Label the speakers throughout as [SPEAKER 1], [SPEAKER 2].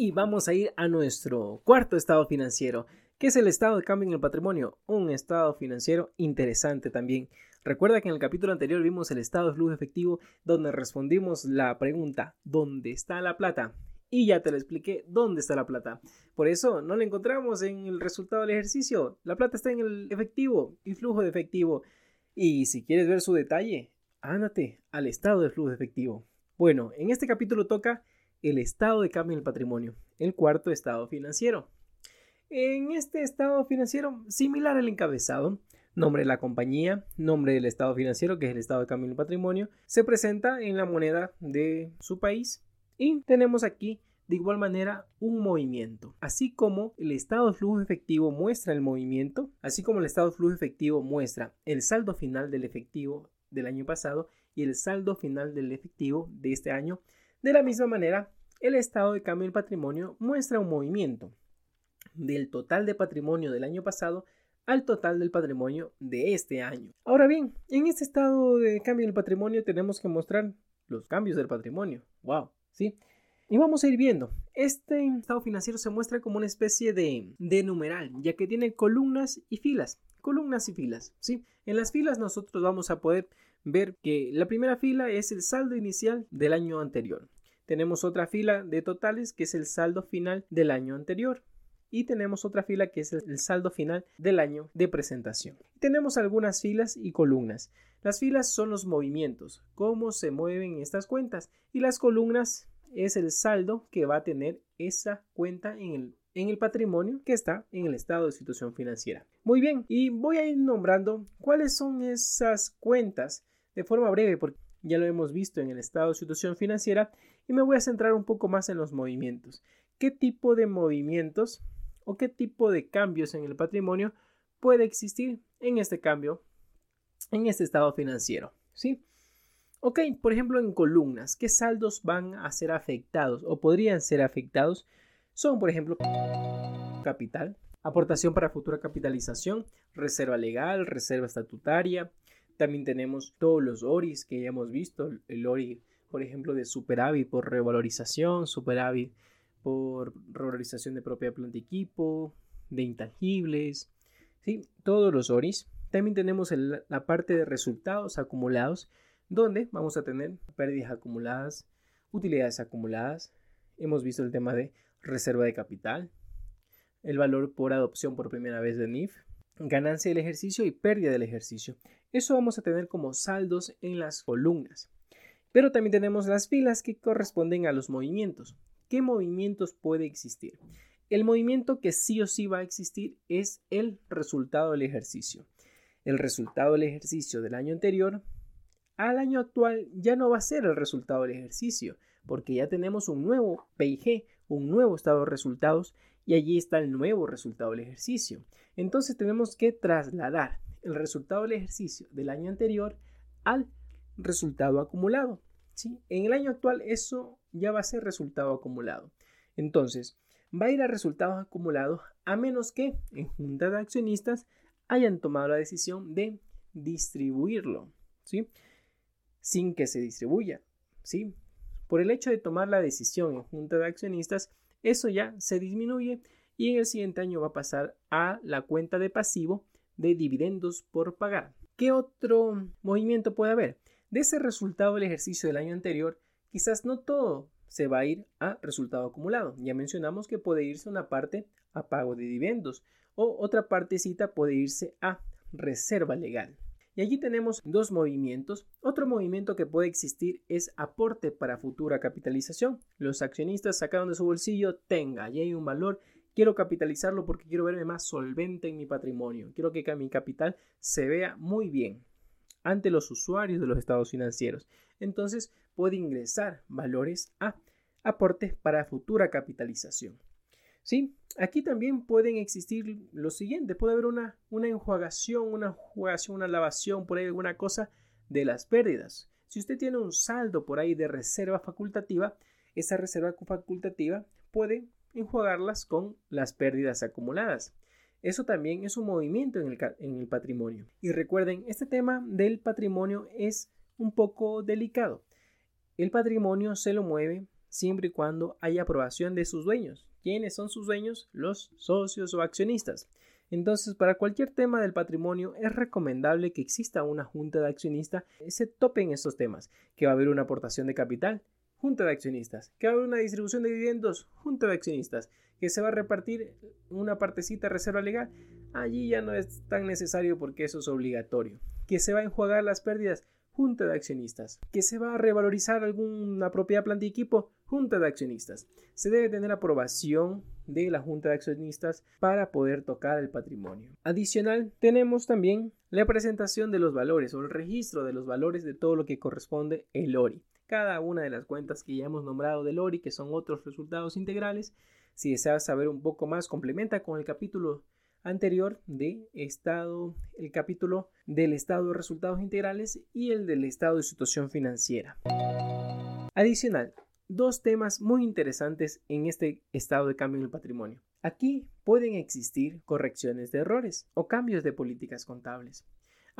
[SPEAKER 1] Y vamos a ir a nuestro cuarto estado financiero, que es el estado de cambio en el patrimonio, un estado financiero interesante también. Recuerda que en el capítulo anterior vimos el estado de flujo efectivo donde respondimos la pregunta ¿dónde está la plata? Y ya te lo expliqué dónde está la plata. Por eso no la encontramos en el resultado del ejercicio. La plata está en el efectivo y flujo de efectivo. Y si quieres ver su detalle, ándate al estado de flujo de efectivo. Bueno, en este capítulo toca el estado de cambio en el patrimonio, el cuarto estado financiero. En este estado financiero, similar al encabezado, nombre de la compañía, nombre del estado financiero, que es el estado de cambio en el patrimonio, se presenta en la moneda de su país y tenemos aquí de igual manera un movimiento. Así como el estado de flujo efectivo muestra el movimiento, así como el estado de flujo efectivo muestra el saldo final del efectivo del año pasado y el saldo final del efectivo de este año, de la misma manera, el estado de cambio del patrimonio muestra un movimiento del total de patrimonio del año pasado al total del patrimonio de este año. Ahora bien, en este estado de cambio del patrimonio tenemos que mostrar los cambios del patrimonio. ¡Wow! ¿Sí? Y vamos a ir viendo. Este estado financiero se muestra como una especie de, de numeral, ya que tiene columnas y filas. Columnas y filas, ¿sí? En las filas nosotros vamos a poder ver que la primera fila es el saldo inicial del año anterior. Tenemos otra fila de totales que es el saldo final del año anterior y tenemos otra fila que es el saldo final del año de presentación. Tenemos algunas filas y columnas. Las filas son los movimientos, cómo se mueven estas cuentas y las columnas es el saldo que va a tener esa cuenta en el, en el patrimonio que está en el estado de situación financiera. Muy bien, y voy a ir nombrando cuáles son esas cuentas de forma breve porque ya lo hemos visto en el estado de situación financiera y me voy a centrar un poco más en los movimientos. ¿Qué tipo de movimientos o qué tipo de cambios en el patrimonio puede existir en este cambio, en este estado financiero. ¿sí? Ok, por ejemplo, en columnas, ¿qué saldos van a ser afectados o podrían ser afectados? Son, por ejemplo, capital, aportación para futura capitalización, reserva legal, reserva estatutaria. También tenemos todos los ORIs que ya hemos visto, el ORI, por ejemplo, de superávit por revalorización, superávit por revalorización de propia planta equipo, de intangibles, ¿sí? todos los ORIs. También tenemos la parte de resultados acumulados, donde vamos a tener pérdidas acumuladas, utilidades acumuladas. Hemos visto el tema de reserva de capital, el valor por adopción por primera vez de NIF, ganancia del ejercicio y pérdida del ejercicio. Eso vamos a tener como saldos en las columnas. Pero también tenemos las filas que corresponden a los movimientos. ¿Qué movimientos puede existir? El movimiento que sí o sí va a existir es el resultado del ejercicio. El resultado del ejercicio del año anterior al año actual ya no va a ser el resultado del ejercicio, porque ya tenemos un nuevo PIG, un nuevo estado de resultados, y allí está el nuevo resultado del ejercicio. Entonces tenemos que trasladar el resultado del ejercicio del año anterior al resultado acumulado. En el año actual eso ya va a ser resultado acumulado. Entonces, va a ir a resultados acumulados a menos que en junta de accionistas hayan tomado la decisión de distribuirlo, ¿sí? Sin que se distribuya, ¿sí? Por el hecho de tomar la decisión en junta de accionistas, eso ya se disminuye y en el siguiente año va a pasar a la cuenta de pasivo de dividendos por pagar. ¿Qué otro movimiento puede haber? De ese resultado del ejercicio del año anterior, quizás no todo se va a ir a resultado acumulado. Ya mencionamos que puede irse una parte a pago de dividendos o otra partecita puede irse a reserva legal. Y allí tenemos dos movimientos. Otro movimiento que puede existir es aporte para futura capitalización. Los accionistas sacaron de su bolsillo, tenga, ya hay un valor, quiero capitalizarlo porque quiero verme más solvente en mi patrimonio. Quiero que mi capital se vea muy bien ante los usuarios de los estados financieros. Entonces puede ingresar valores a aportes para futura capitalización. ¿Sí? Aquí también pueden existir lo siguiente, puede haber una, una enjuagación, una jugación, una lavación, por ahí alguna cosa de las pérdidas. Si usted tiene un saldo por ahí de reserva facultativa, esa reserva facultativa puede enjuagarlas con las pérdidas acumuladas. Eso también es un movimiento en el, patrimonio. Y recuerden, este tema del patrimonio es un poco delicado. El patrimonio se lo mueve siempre y cuando haya aprobación de sus dueños. ¿Quiénes son sus dueños? Los socios o accionistas. Entonces, para cualquier tema del patrimonio es recomendable que exista una junta de accionistas se topen estos temas, que va a haber una aportación de capital, junta de accionistas, que va a haber una distribución de dividendos, junta de accionistas, que se va a repartir una partecita reserva legal, allí ya no es tan necesario porque eso es obligatorio, que se va a enjuagar las pérdidas, junta de accionistas, que se va a revalorizar alguna propiedad, planta y equipo, junta de accionistas. Se debe tener aprobación de la junta de accionistas para poder tocar el patrimonio. Adicional, tenemos también la presentación de los valores o el registro de los valores de todo lo que corresponde el ORI. Cada una de las cuentas que ya hemos nombrado del ORI, que son otros resultados integrales, si deseas saber un poco más, complementa con el capítulo anterior de estado, el capítulo del estado de resultados integrales y el del estado de situación financiera. Adicional, dos temas muy interesantes en este estado de cambio en el patrimonio. Aquí pueden existir correcciones de errores o cambios de políticas contables.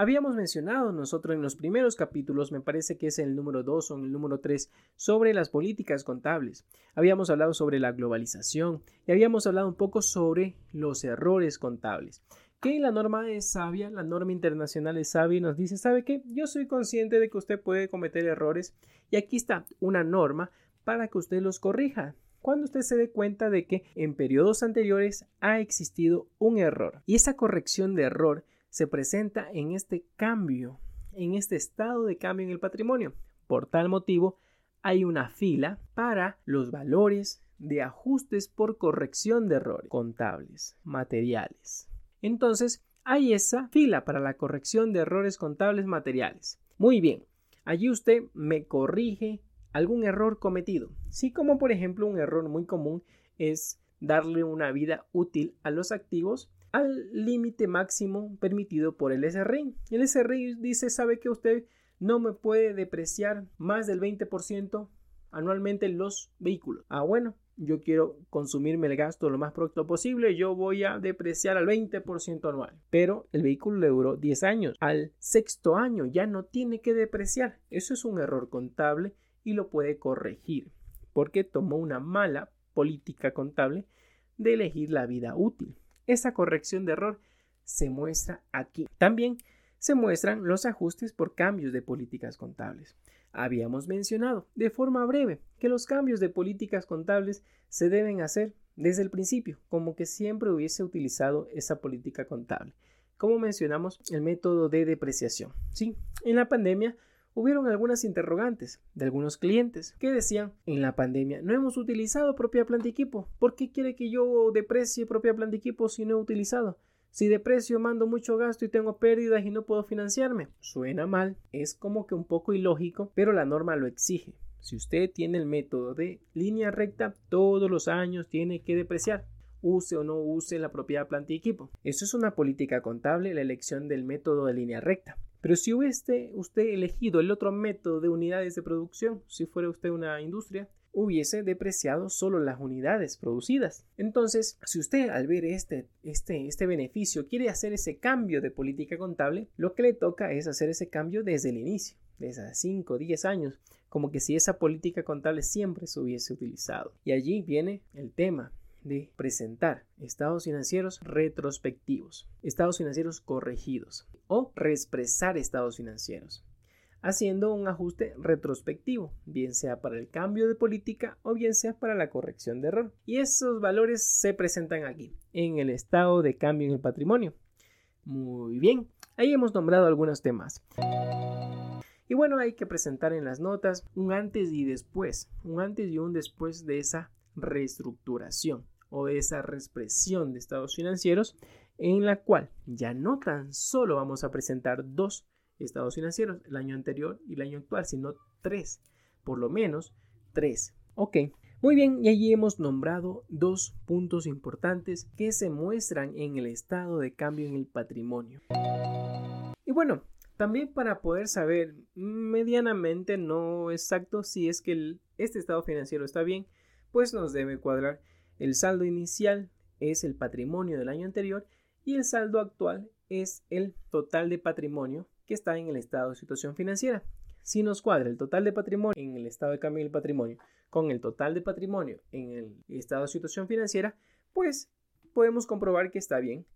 [SPEAKER 1] Habíamos mencionado nosotros en los primeros capítulos, me parece que es el número 2 o el número 3, sobre las políticas contables. Habíamos hablado sobre la globalización y habíamos hablado un poco sobre los errores contables. Que la norma es sabia, la norma internacional es sabia y nos dice, ¿sabe qué? Yo soy consciente de que usted puede cometer errores y aquí está una norma para que usted los corrija cuando usted se dé cuenta de que en periodos anteriores ha existido un error. Y esa corrección de error se presenta en este cambio, en este estado de cambio en el patrimonio. Por tal motivo, hay una fila para los valores de ajustes por corrección de errores contables, materiales. Entonces, hay esa fila para la corrección de errores contables materiales. Muy bien, allí usted me corrige algún error cometido. Sí, como por ejemplo un error muy común es darle una vida útil a los activos al límite máximo permitido por el SRI. El SRI dice, sabe que usted no me puede depreciar más del 20% anualmente los vehículos. Ah, bueno, yo quiero consumirme el gasto lo más pronto posible, yo voy a depreciar al 20% anual. Pero el vehículo le duró 10 años. Al sexto año ya no tiene que depreciar. Eso es un error contable y lo puede corregir porque tomó una mala política contable de elegir la vida útil. Esa corrección de error se muestra aquí. También se muestran los ajustes por cambios de políticas contables. Habíamos mencionado de forma breve que los cambios de políticas contables se deben hacer desde el principio, como que siempre hubiese utilizado esa política contable. Como mencionamos, el método de depreciación. Sí, en la pandemia hubieron algunas interrogantes de algunos clientes que decían, en la pandemia no hemos utilizado propia planta equipo, ¿por qué quiere que yo deprecie propia planta equipo si no he utilizado? Si deprecio mando mucho gasto y tengo pérdidas y no puedo financiarme. Suena mal, es como que un poco ilógico, pero la norma lo exige. Si usted tiene el método de línea recta, todos los años tiene que depreciar use o no use la propiedad planta y equipo. Eso es una política contable, la elección del método de línea recta. Pero si hubiese usted elegido el otro método de unidades de producción, si fuera usted una industria, hubiese depreciado solo las unidades producidas. Entonces, si usted al ver este, este, este beneficio quiere hacer ese cambio de política contable, lo que le toca es hacer ese cambio desde el inicio, desde 5 o 10 años, como que si esa política contable siempre se hubiese utilizado. Y allí viene el tema de presentar estados financieros retrospectivos, estados financieros corregidos o reexpresar estados financieros, haciendo un ajuste retrospectivo, bien sea para el cambio de política o bien sea para la corrección de error. Y esos valores se presentan aquí, en el estado de cambio en el patrimonio. Muy bien, ahí hemos nombrado algunos temas. Y bueno, hay que presentar en las notas un antes y después, un antes y un después de esa reestructuración o esa reexpresión de estados financieros en la cual ya no tan solo vamos a presentar dos estados financieros, el año anterior y el año actual, sino tres, por lo menos tres. Ok, muy bien, y allí hemos nombrado dos puntos importantes que se muestran en el estado de cambio en el patrimonio. Y bueno, también para poder saber medianamente, no exacto, si es que este estado financiero está bien, pues nos debe cuadrar el saldo inicial es el patrimonio del año anterior y el saldo actual es el total de patrimonio que está en el estado de situación financiera. Si nos cuadra el total de patrimonio en el estado de cambio del patrimonio con el total de patrimonio en el estado de situación financiera, pues podemos comprobar que está bien.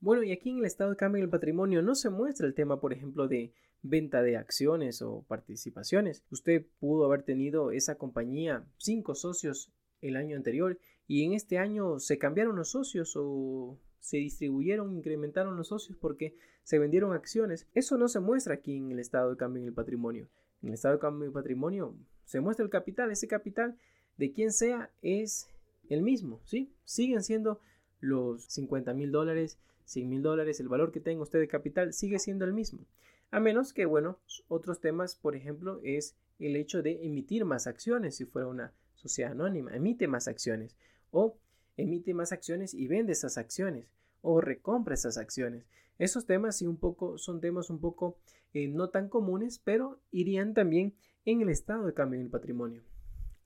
[SPEAKER 1] Bueno, y aquí en el estado de cambio del patrimonio no se muestra el tema, por ejemplo, de venta de acciones o participaciones. Usted pudo haber tenido esa compañía cinco socios el año anterior y en este año se cambiaron los socios o se distribuyeron, incrementaron los socios porque se vendieron acciones. Eso no se muestra aquí en el estado de cambio en el patrimonio. En el estado de cambio en el patrimonio se muestra el capital. Ese capital de quien sea es el mismo, ¿sí? Siguen siendo los 50 mil dólares, 100 mil dólares, el valor que tenga usted de capital sigue siendo el mismo. A menos que, bueno, otros temas, por ejemplo, es el hecho de emitir más acciones si fuera una sociedad anónima, emite más acciones o emite más acciones y vende esas acciones o recompra esas acciones. Esos temas sí un poco son temas un poco eh, no tan comunes, pero irían también en el estado de cambio del patrimonio.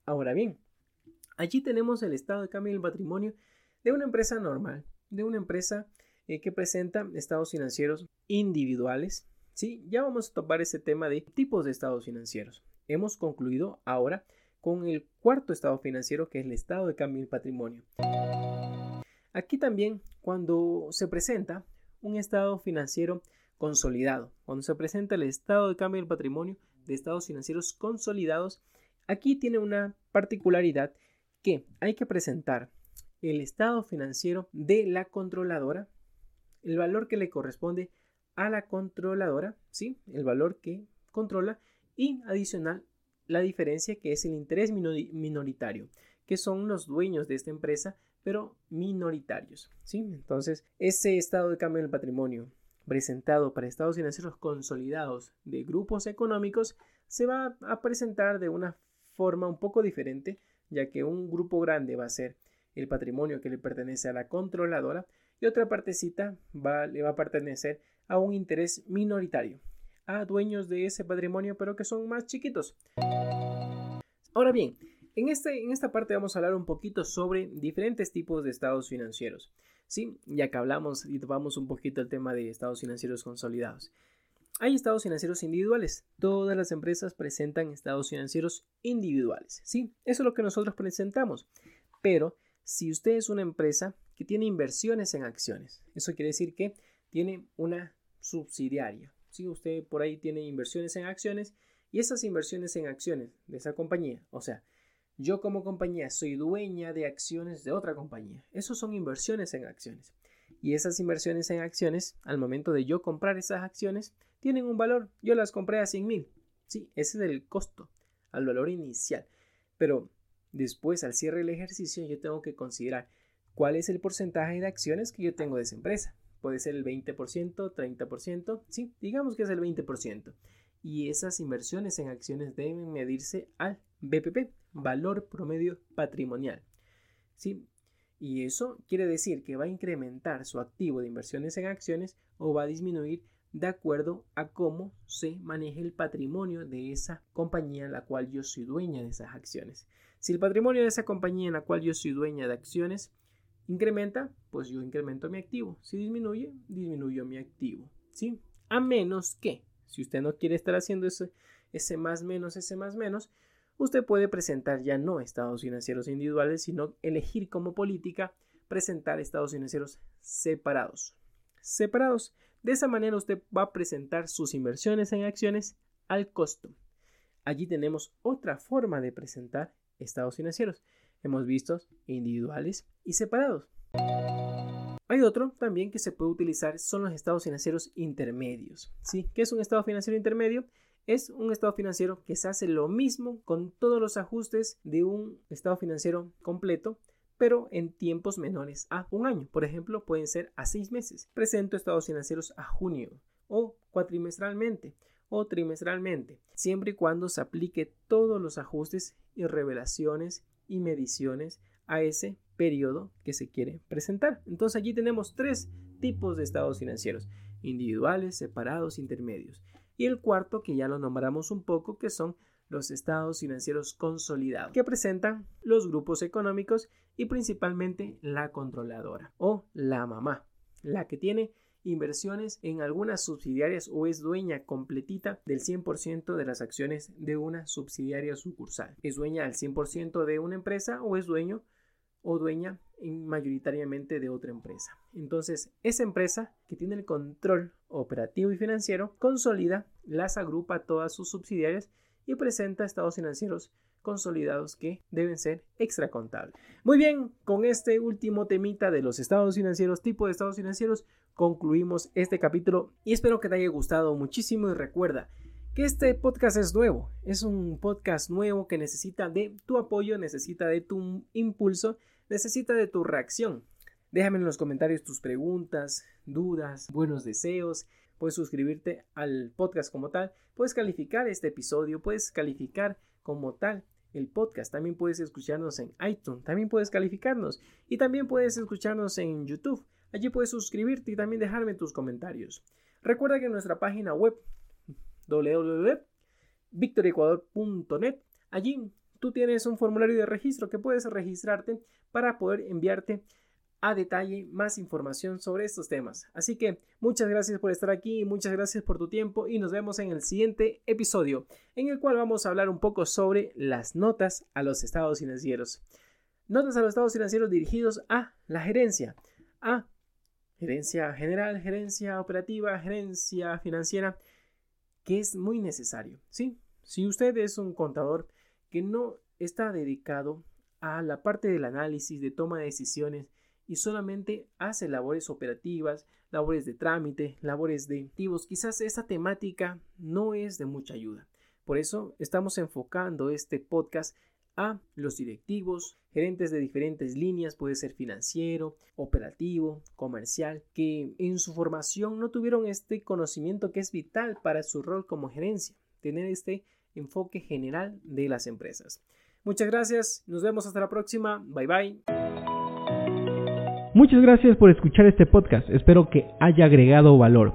[SPEAKER 1] Ahora bien, allí tenemos el estado de cambio del patrimonio de una empresa normal, de una empresa eh, que presenta estados financieros individuales. Sí, ya vamos a topar ese tema de tipos de estados financieros. Hemos concluido ahora con el cuarto estado financiero que es el estado de cambio del patrimonio. Aquí también cuando se presenta un estado financiero consolidado, cuando se presenta el estado de cambio del patrimonio de estados financieros consolidados, aquí tiene una particularidad que hay que presentar el estado financiero de la controladora, el valor que le corresponde a la controladora, ¿sí? el valor que controla y adicional la diferencia que es el interés minoritario, que son los dueños de esta empresa, pero minoritarios. ¿sí? Entonces, ese estado de cambio del patrimonio presentado para estados financieros consolidados de grupos económicos se va a presentar de una forma un poco diferente, ya que un grupo grande va a ser el patrimonio que le pertenece a la controladora y otra partecita le va a pertenecer a un interés minoritario, a dueños de ese patrimonio, pero que son más chiquitos. Ahora bien, en, este, en esta parte vamos a hablar un poquito sobre diferentes tipos de estados financieros. Sí, ya que hablamos y tomamos un poquito el tema de estados financieros consolidados. Hay estados financieros individuales. Todas las empresas presentan estados financieros individuales. Sí, eso es lo que nosotros presentamos. Pero si usted es una empresa que tiene inversiones en acciones, eso quiere decir que tiene una subsidiaria, si usted por ahí tiene inversiones en acciones y esas inversiones en acciones de esa compañía, o sea, yo como compañía soy dueña de acciones de otra compañía. Esos son inversiones en acciones. Y esas inversiones en acciones, al momento de yo comprar esas acciones, tienen un valor. Yo las compré a 100 mil. Sí, ese es el costo, al valor inicial. Pero después, al cierre del ejercicio, yo tengo que considerar cuál es el porcentaje de acciones que yo tengo de esa empresa puede ser el 20%, 30%, sí, digamos que es el 20%. Y esas inversiones en acciones deben medirse al BPP, valor promedio patrimonial. ¿Sí? Y eso quiere decir que va a incrementar su activo de inversiones en acciones o va a disminuir de acuerdo a cómo se maneja el patrimonio de esa compañía en la cual yo soy dueña de esas acciones. Si el patrimonio de esa compañía en la cual yo soy dueña de acciones incrementa, pues yo incremento mi activo. Si disminuye, disminuyo mi activo. ¿Sí? A menos que, si usted no quiere estar haciendo ese, ese más menos, ese más menos, usted puede presentar ya no estados financieros individuales, sino elegir como política presentar estados financieros separados. Separados. De esa manera usted va a presentar sus inversiones en acciones al costo. Allí tenemos otra forma de presentar estados financieros hemos visto individuales y separados. Hay otro también que se puede utilizar, son los estados financieros intermedios. ¿sí? ¿Qué es un estado financiero intermedio? Es un estado financiero que se hace lo mismo con todos los ajustes de un estado financiero completo, pero en tiempos menores a un año. Por ejemplo, pueden ser a seis meses. Presento estados financieros a junio o cuatrimestralmente o trimestralmente, siempre y cuando se aplique todos los ajustes y revelaciones y mediciones a ese periodo que se quiere presentar. Entonces allí tenemos tres tipos de estados financieros, individuales, separados, intermedios. Y el cuarto, que ya lo nombramos un poco, que son los estados financieros consolidados, que presentan los grupos económicos y principalmente la controladora o la mamá, la que tiene inversiones en algunas subsidiarias o es dueña completita del 100% de las acciones de una subsidiaria sucursal. Es dueña al 100% de una empresa o es dueño o dueña mayoritariamente de otra empresa. Entonces, esa empresa que tiene el control operativo y financiero consolida, las agrupa todas sus subsidiarias y presenta estados financieros consolidados que deben ser extracontables. Muy bien, con este último temita de los estados financieros, tipo de estados financieros, concluimos este capítulo y espero que te haya gustado muchísimo y recuerda que este podcast es nuevo, es un podcast nuevo que necesita de tu apoyo, necesita de tu impulso, necesita de tu reacción. Déjame en los comentarios tus preguntas, dudas, buenos deseos. Puedes suscribirte al podcast como tal, puedes calificar este episodio, puedes calificar como tal el podcast. También puedes escucharnos en iTunes, también puedes calificarnos y también puedes escucharnos en YouTube. Allí puedes suscribirte y también dejarme tus comentarios. Recuerda que en nuestra página web www.victoriecuador.net allí tú tienes un formulario de registro que puedes registrarte para poder enviarte a detalle más información sobre estos temas. Así que muchas gracias por estar aquí, muchas gracias por tu tiempo y nos vemos en el siguiente episodio en el cual vamos a hablar un poco sobre las notas a los estados financieros. Notas a los estados financieros dirigidos a la gerencia, a gerencia general, gerencia operativa, gerencia financiera, que es muy necesario. ¿sí? Si usted es un contador que no está dedicado a la parte del análisis, de toma de decisiones, y solamente hace labores operativas, labores de trámite, labores de activos, quizás esa temática no es de mucha ayuda. Por eso estamos enfocando este podcast a los directivos, gerentes de diferentes líneas, puede ser financiero, operativo, comercial, que en su formación no tuvieron este conocimiento que es vital para su rol como gerencia, tener este enfoque general de las empresas. Muchas gracias, nos vemos hasta la próxima, bye bye.
[SPEAKER 2] Muchas gracias por escuchar este podcast, espero que haya agregado valor.